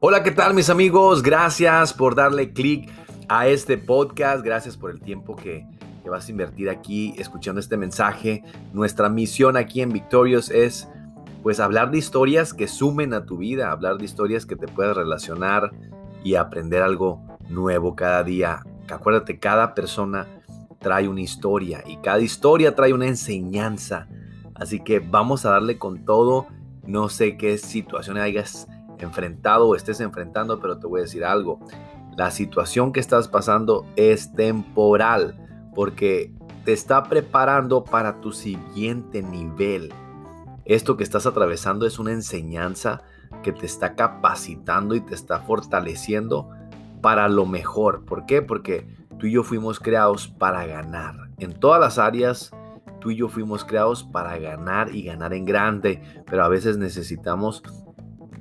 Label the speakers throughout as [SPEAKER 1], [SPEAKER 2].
[SPEAKER 1] Hola, ¿qué tal mis amigos? Gracias por darle clic a este podcast. Gracias por el tiempo que, que, vas a invertir aquí escuchando este mensaje. Nuestra misión aquí en Victorious es pues hablar de historias que sumen a tu vida, hablar de historias que te puedas relacionar y aprender algo nuevo cada día. Acuérdate, cada persona trae una historia y cada historia trae una enseñanza. Así que vamos a darle con todo. No sé qué situación hayas enfrentado o estés enfrentando, pero te voy a decir algo. La situación que estás pasando es temporal porque te está preparando para tu siguiente nivel. Esto que estás atravesando es una enseñanza que te está capacitando y te está fortaleciendo para lo mejor. ¿Por qué? Porque tú y yo fuimos creados para ganar. En todas las áreas, tú y yo fuimos creados para ganar y ganar en grande, pero a veces necesitamos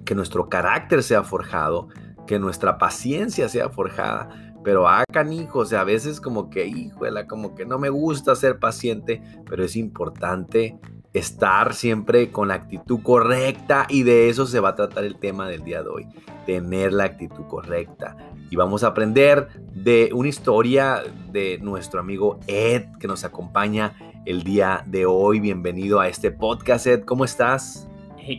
[SPEAKER 1] que nuestro carácter sea forjado, que nuestra paciencia sea forjada. Pero a ah, o sea, a veces como que, híjole, como que no me gusta ser paciente, pero es importante estar siempre con la actitud correcta y de eso se va a tratar el tema del día de hoy, tener la actitud correcta. Y vamos a aprender de una historia de nuestro amigo Ed que nos acompaña el día de hoy. Bienvenido a este podcast, Ed, ¿cómo estás?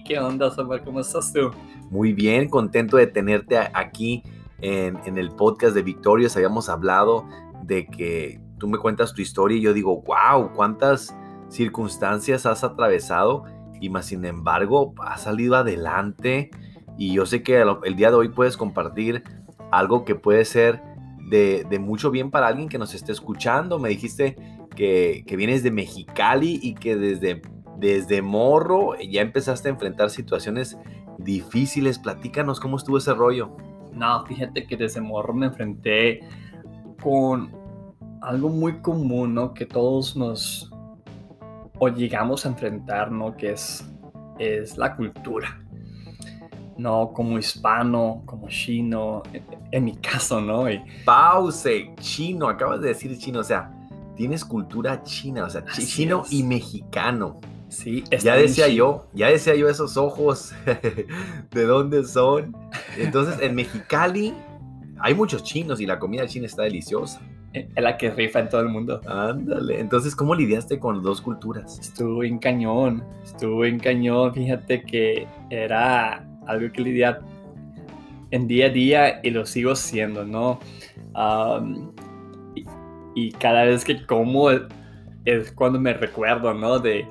[SPEAKER 2] ¿qué onda, Samuel? ¿Cómo estás tú?
[SPEAKER 1] Muy bien, contento de tenerte aquí en, el podcast de Victorious. Habíamos hablado de que tú me cuentas tu historia y yo digo, wow, cuántas circunstancias has atravesado y más sin embargo has salido adelante y yo sé que el día de hoy puedes compartir algo que puede ser de, mucho bien para alguien que nos esté escuchando. Me dijiste que, que vienes de Mexicali y que desde desde morro ya empezaste a enfrentar situaciones difíciles. Platícanos cómo estuvo ese rollo.
[SPEAKER 2] No, fíjate que desde morro me enfrenté con algo muy común, ¿no? Que todos nos o llegamos a enfrentar, ¿no? Que es, es la cultura. No, como hispano, como chino, en, mi caso, ¿no? Y,
[SPEAKER 1] Pause, chino, acabas de decir chino, o sea, tienes cultura china, o sea, chino y mexicano.
[SPEAKER 2] Sí,
[SPEAKER 1] ya decía yo, ya decía yo esos ojos, ¿de dónde son? Entonces, en Mexicali hay muchos chinos y la comida china está deliciosa.
[SPEAKER 2] Es la que rifa en todo el mundo.
[SPEAKER 1] Ándale. Entonces, ¿cómo lidiaste con dos culturas?
[SPEAKER 2] Estuvo en cañón. Estuvo en cañón. Fíjate que era algo que lidiar en día a día y lo sigo siendo, ¿no? y, y, cada vez que como es cuando me recuerdo, ¿no? De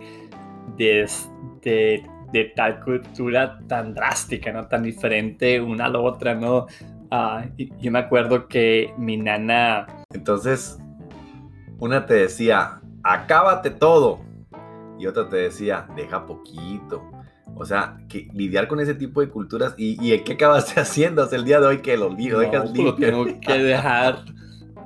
[SPEAKER 2] de, de, tal cultura tan drástica, ¿no? Tan diferente una a la otra, ¿no? Uh, yo me acuerdo que mi nana...
[SPEAKER 1] Entonces, una te decía, acábate todo. Y otra te decía, deja poquito. O sea, que lidiar con ese tipo de culturas. ¿Y, y qué acabaste haciendo hasta el día de hoy que lo olvido?
[SPEAKER 2] No, dejas pues tengo que dejar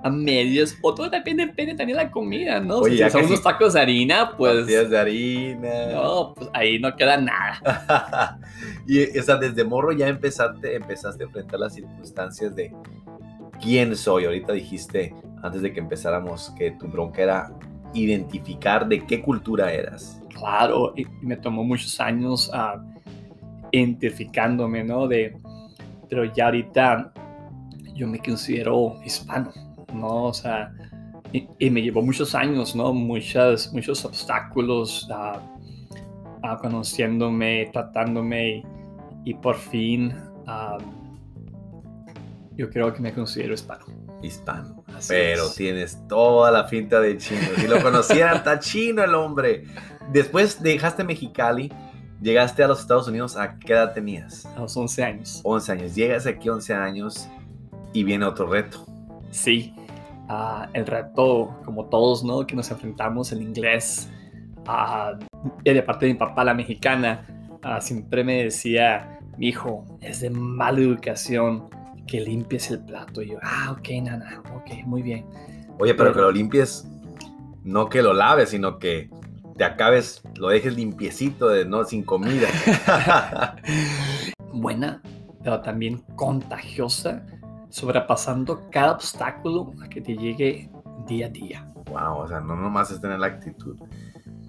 [SPEAKER 2] a medios. O todo depende, depende también de la comida, ¿no?
[SPEAKER 1] Oye,
[SPEAKER 2] si son unos tacos de harina, pues.
[SPEAKER 1] de harina.
[SPEAKER 2] No, pues ahí no queda nada.
[SPEAKER 1] y, o sea, desde morro ya empezaste, empezaste a enfrentar las circunstancias de quién soy. Ahorita dijiste, antes de que empezáramos, que tu bronca era identificar de qué cultura eras.
[SPEAKER 2] Claro, y me tomó muchos años uh, identificándome, ¿no? De, pero ya ahorita yo me considero hispano. ¿no? O sea, y, me llevó muchos años, ¿no? Muchas, muchos obstáculos a, conociéndome, tratándome y, por fin yo creo que me considero hispano.
[SPEAKER 1] Hispano. Pero tienes toda la finta de chino. Si lo conocieran, está chino el hombre. Después dejaste Mexicali, llegaste a los Estados Unidos, ¿a qué edad tenías?
[SPEAKER 2] A los 11 años.
[SPEAKER 1] 11 años. Llegas aquí 11 años y viene otro reto.
[SPEAKER 2] Sí, el reto, como todos, ¿no? Que nos enfrentamos, el inglés. y de parte de mi papá, la mexicana, siempre me decía, mi hijo, es de mala educación que limpies el plato. Y yo, ah, ok, nana, ok, muy bien.
[SPEAKER 1] Oye, pero, que lo limpies, no que lo laves, sino que te acabes, lo dejes limpiecito, de, no sin comida.
[SPEAKER 2] Buena, pero también contagiosa sobrepasando cada obstáculo a que te llegue día a día.
[SPEAKER 1] Wow, o sea, no nomás es tener la actitud.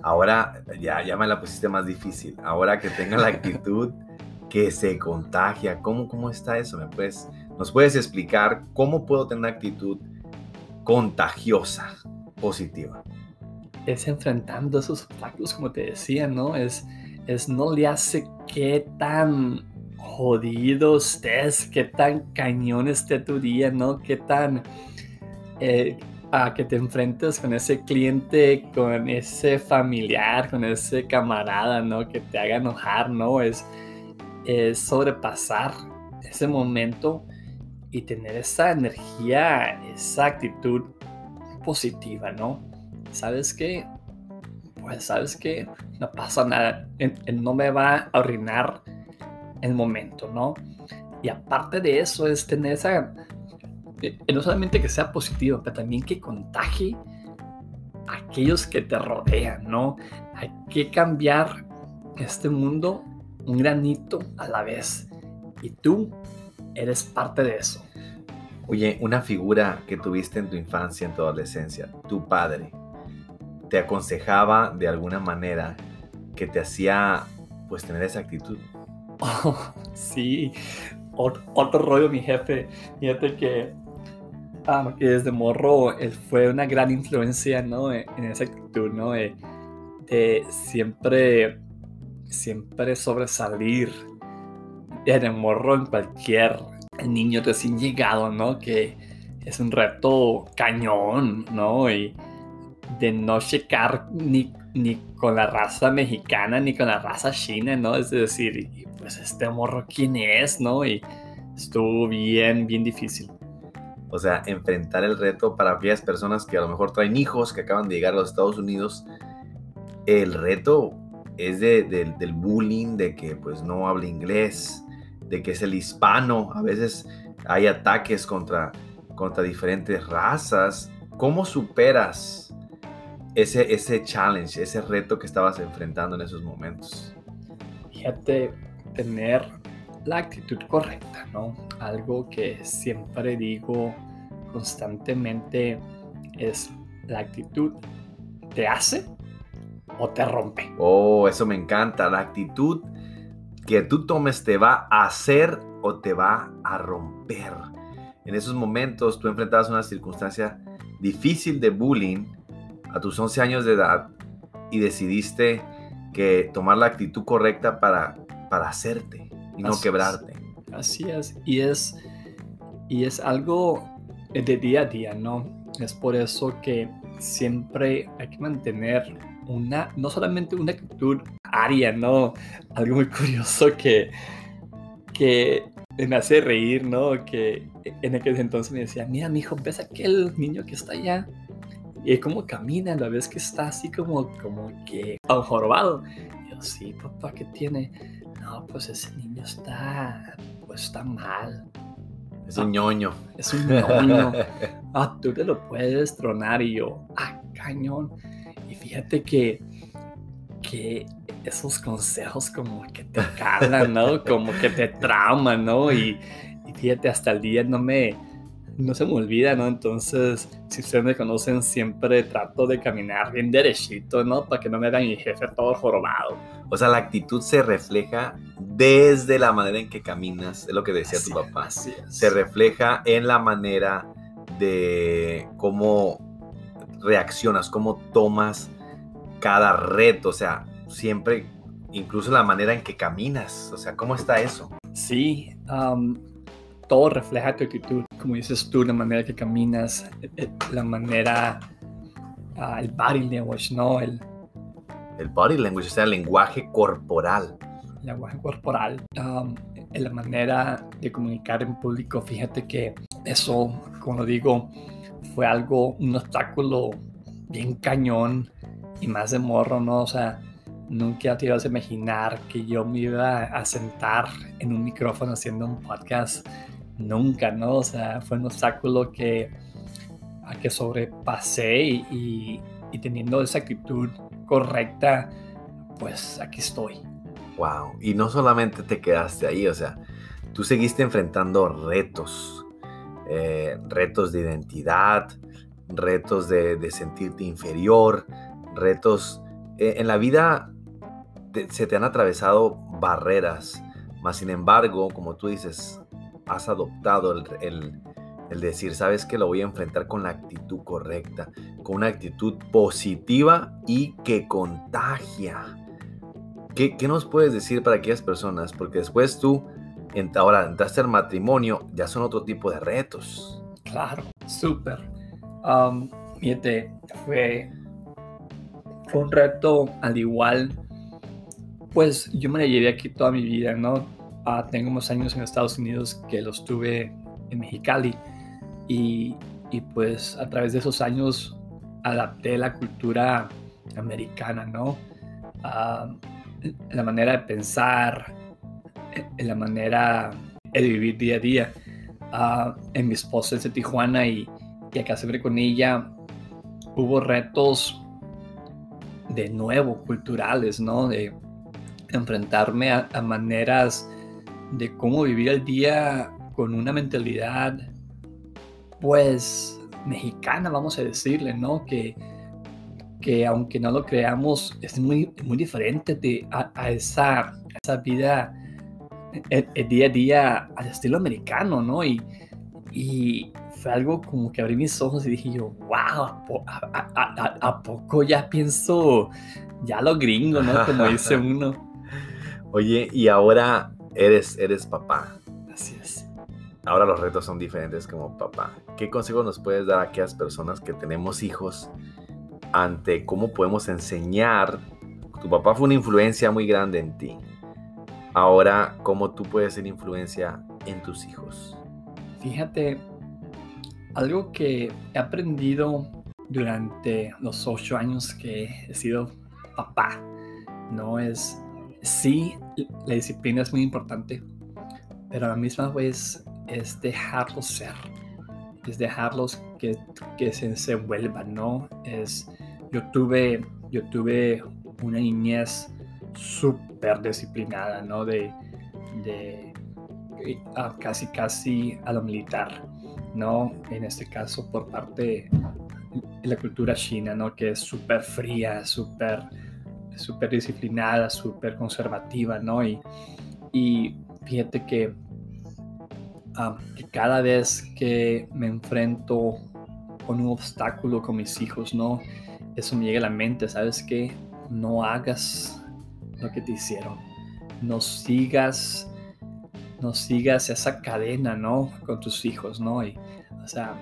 [SPEAKER 1] Ahora ya, ya me la pusiste más difícil. Ahora que tenga la actitud que se contagia, ¿cómo, cómo está eso? ¿Me puedes, ¿Nos puedes explicar cómo puedo tener una actitud contagiosa, positiva?
[SPEAKER 2] Es enfrentando esos obstáculos, como te decía, ¿no? Es, es no le hace qué tan jodido estés, qué tan cañón esté tu día, ¿no? Qué tan... Eh, a que te enfrentes con ese cliente, con ese familiar, con ese camarada, ¿no? Que te haga enojar, ¿no? Es, es sobrepasar ese momento y tener esa energía, esa actitud positiva, ¿no? ¿Sabes qué? Pues sabes que no pasa nada, no me va a arruinar el momento, ¿no? Y aparte de eso es tener esa, eh, no solamente que sea positivo, pero también que contagie a aquellos que te rodean, ¿no? Hay que cambiar este mundo un granito a la vez. Y tú eres parte de eso.
[SPEAKER 1] Oye, una figura que tuviste en tu infancia, en tu adolescencia, tu padre, te aconsejaba de alguna manera que te hacía pues tener esa actitud.
[SPEAKER 2] Oh, sí, otro, rollo mi jefe. Fíjate que, ah, que desde morro él fue una gran influencia, ¿no? En, esa actitud, ¿no? De, siempre, siempre sobresalir de morro en cualquier niño recién llegado, ¿no? Que es un reto cañón, ¿no? Y de no checar ni, ni con la raza mexicana ni con la raza china, ¿no? Es decir, pues este morro, ¿quién es, no? Y estuvo bien, bien difícil.
[SPEAKER 1] O sea, enfrentar el reto para aquellas personas que a lo mejor traen hijos que acaban de llegar a los Estados Unidos, el reto es de, del bullying, de que pues no habla inglés, de que es el hispano, a veces hay ataques contra, contra diferentes razas. ¿Cómo superas ese, ese challenge, ese reto que estabas enfrentando en esos momentos?
[SPEAKER 2] Fíjate, tener la actitud correcta, ¿no? Algo que siempre digo constantemente es la actitud te hace o te rompe.
[SPEAKER 1] Oh, eso me encanta. La actitud que tú tomes te va a hacer o te va a romper. En esos momentos tú enfrentabas una circunstancia difícil de bullying a tus 11 años de edad y decidiste que tomar la actitud correcta para, para hacerte y no quebrarte.
[SPEAKER 2] Así es. Y es, y es algo de día a día, ¿no? Es por eso que siempre hay que mantener una, no solamente una actitud aria, ¿no? Algo muy curioso que, que me hace reír, ¿no? Que en aquel entonces me decía, mira, mi hijo, ves aquel niño que está allá y cómo camina, la vez que está así como, como que jorobado. Y yo, sí, papá, ¿qué tiene? No, pues ese niño está, pues está mal.
[SPEAKER 1] Es un ñoño.
[SPEAKER 2] Es un ñoño. ah, tú te lo puedes tronar. Y yo, ah, cañón. Y fíjate que, que esos consejos como que te calan, ¿no? Como que te trauman, ¿no? Y, y fíjate, hasta el día no me, no se me olvida, ¿no? Entonces, si ustedes me conocen, siempre trato de caminar bien derechito, ¿no? Para que no me vean mi jefe todo jorobado.
[SPEAKER 1] O sea, la actitud se refleja desde la manera en que caminas, es lo que decía tu papá. Se refleja en la manera de cómo reaccionas, cómo tomas cada reto, o sea, siempre, incluso la manera en que caminas, o sea, ¿cómo está eso?
[SPEAKER 2] Sí, todo refleja tu actitud, como dices tú, la manera que caminas, eh, eh, la manera, ah, el body language, ¿no? El,
[SPEAKER 1] el body language, o sea, el lenguaje corporal.
[SPEAKER 2] El lenguaje corporal, la manera de comunicar en público, fíjate que eso, como digo, fue algo, un obstáculo bien cañón y más de morro, ¿no? O sea, nunca te ibas a imaginar que yo me iba a sentar en un micrófono haciendo un podcast nunca, ¿no? O sea, fue un obstáculo que, a que sobrepasé y, teniendo esa actitud correcta, pues aquí estoy.
[SPEAKER 1] Wow, y no solamente te quedaste ahí, o sea, tú seguiste enfrentando retos. Eh, retos de identidad, retos de, sentirte inferior, retos... Eh, en la vida se te han atravesado barreras, mas sin embargo, como tú dices, has adoptado el, decir, sabes que lo voy a enfrentar con la actitud correcta, con una actitud positiva y que contagia. ¿Qué, qué nos puedes decir para aquellas personas? Porque después tú, ahora entraste al matrimonio, ya son otro tipo de retos.
[SPEAKER 2] Claro, súper. Um, fíjate, fue, fue un reto al igual, pues yo me la llevé aquí toda mi vida, ¿no? Ah, tengo unos años en Estados Unidos que los tuve en Mexicali y, pues a través de esos años adapté la cultura americana, ¿no? Ah, la manera de pensar, la manera de vivir día a día. Ah, en mi esposa es de Tijuana y, y acá siempre con ella hubo retos de nuevo culturales, ¿no? De enfrentarme a, a maneras de cómo vivir el día con una mentalidad, pues, mexicana, vamos a decirle, ¿no? Que, que aunque no lo creamos, es muy, muy diferente de, a, esa, esa vida, el, día a día al estilo americano, ¿no? Y, y fue algo como que abrí mis ojos y dije yo, wow, ¿a, a poco ya pienso ya lo gringo, ¿no? Como dice uno.
[SPEAKER 1] Oye, y ahora eres, eres papá.
[SPEAKER 2] Así es.
[SPEAKER 1] Ahora los retos son diferentes como papá. ¿Qué consejo nos puedes dar a aquellas personas que tenemos hijos ante cómo podemos enseñar? Tu papá fue una influencia muy grande en ti. Ahora, ¿cómo tú puedes ser influencia en tus hijos?
[SPEAKER 2] Fíjate, algo que he aprendido durante los ocho años que he sido papá, no es sí, la disciplina es muy importante, pero a la misma vez es dejarlos ser, es dejarlos que, que se desenvuelvan, ¿no? Es, yo tuve, yo tuve una niñez súper disciplinada, ¿no? De, de casi, casi a lo militar, ¿no? En este caso por parte de la cultura china, ¿no? Que es súper fría, súper súper disciplinada, súper conservativa, ¿no? Y, y fíjate que, que, cada vez que me enfrento con un obstáculo con mis hijos, ¿no? Eso me llega a la mente, ¿sabes qué? No hagas lo que te hicieron. No sigas, no sigas esa cadena, ¿no? Con tus hijos, ¿no? Y, o sea,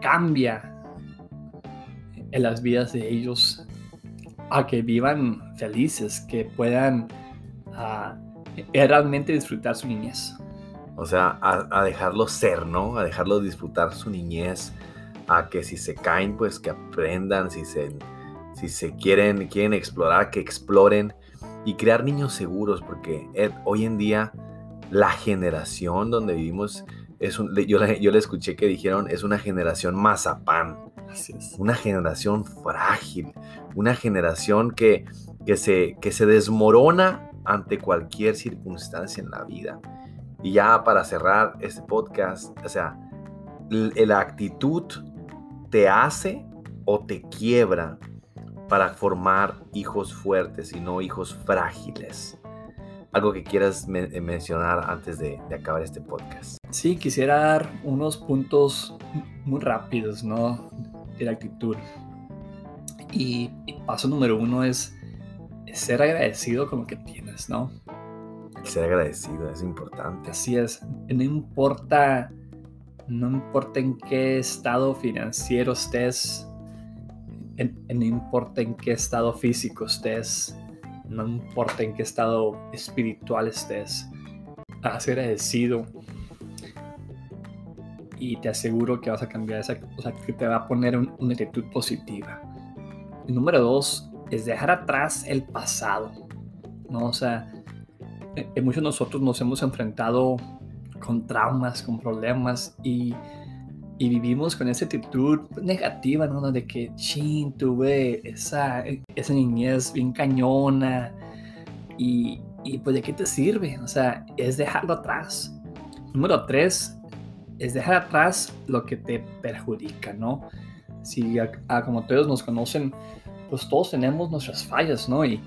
[SPEAKER 2] cambia en las vidas de ellos a que vivan felices, que puedan realmente disfrutar su niñez.
[SPEAKER 1] O sea, a, dejarlos ser, ¿no? A dejarlos disfrutar su niñez, a que si se caen, pues que aprendan, si se, si se quieren, quieren explorar, que exploren y crear niños seguros, porque hoy en día la generación donde vivimos es un, yo, yo le escuché que dijeron es una generación mazapán. Una generación frágil, una generación que, que, se, que se desmorona ante cualquier circunstancia en la vida. Y ya para cerrar este podcast, o sea, la actitud te hace o te quiebra para formar hijos fuertes y no hijos frágiles. Algo que quieras mencionar antes de, de, acabar este podcast.
[SPEAKER 2] Sí, quisiera dar unos puntos muy rápidos, ¿no? de la actitud. Y, paso número uno es ser agradecido con lo que tienes, ¿no?
[SPEAKER 1] Ser agradecido es importante.
[SPEAKER 2] Así es. No importa, no importa en qué estado financiero estés, no importa en qué estado físico estés, no importa en qué estado espiritual estés, haz agradecido y te aseguro que vas a cambiar esa, o que te va a poner una actitud positiva. El número dos es dejar atrás el pasado, ¿no? O sea, en eh, muchos de nosotros nos hemos enfrentado con traumas, con problemas y, y vivimos con esa actitud negativa, ¿no? De que, chin, tuve esa, esa niñez bien cañona y, y pues de qué te sirve, o sea, es dejarlo atrás. Número tres, es dejar atrás lo que te perjudica, ¿no? Si como todos nos conocen, pues todos tenemos nuestras fallas, ¿no? Y,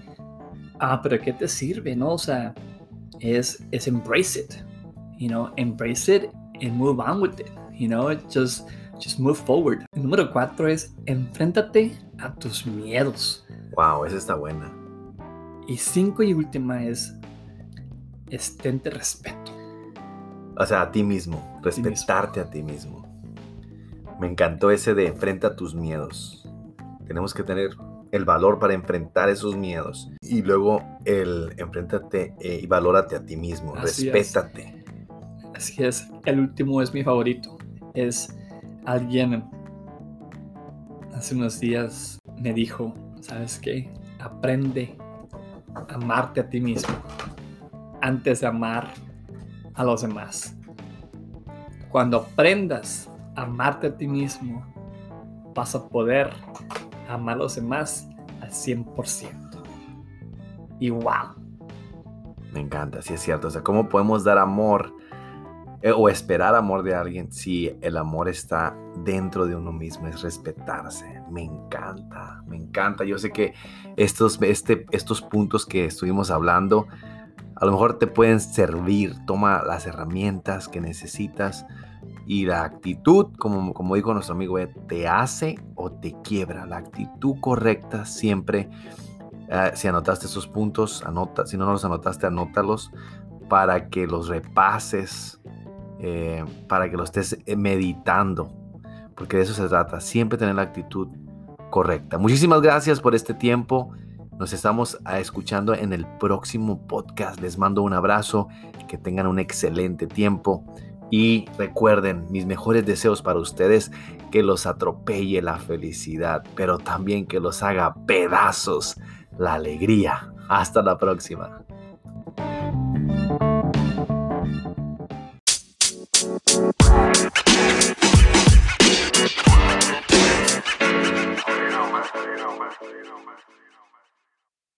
[SPEAKER 2] ah, pero ¿qué te sirve, no? O sea, es, es embrace it, you know, embrace it and move on with it, you know, just, just move forward. El número cuatro es enfréntate a tus miedos.
[SPEAKER 1] Wow, esa está buena.
[SPEAKER 2] Y cinco y última es estente respeto.
[SPEAKER 1] O sea, a ti mismo, respetarte a ti mismo. Me encantó ese de enfrenta tus miedos. Tenemos que tener el valor para enfrentar esos miedos. Y luego el enfréntate eh, y valórate a ti mismo, respétate.
[SPEAKER 2] Así es. El último es mi favorito. Es alguien hace unos días me dijo, ¿sabes qué? Aprende a amarte a ti mismo antes de amar a los demás. Cuando aprendas a amarte a ti mismo, vas a poder amar a los demás al 100%. Y wow.
[SPEAKER 1] Me encanta, sí es cierto. O sea, ¿cómo podemos dar amor eh, o esperar amor de alguien si el amor está dentro de uno mismo? Es respetarse. Me encanta, me encanta. Yo sé que estos, este, estos puntos que estuvimos hablando a lo mejor te pueden servir. Toma las herramientas que necesitas y la actitud, como, como dijo nuestro amigo, te hace o te quiebra. La actitud correcta siempre. Eh, si anotaste esos puntos, anota. Si no los anotaste, anótalos para que los repases, eh, para que los estés eh, meditando, porque de eso se trata. Siempre tener la actitud correcta. Muchísimas gracias por este tiempo. Nos estamos ah, escuchando en el próximo podcast. Les mando un abrazo, que tengan un excelente tiempo y recuerden mis mejores deseos para ustedes, que los atropelle la felicidad, pero también que los haga pedazos la alegría. Hasta la próxima.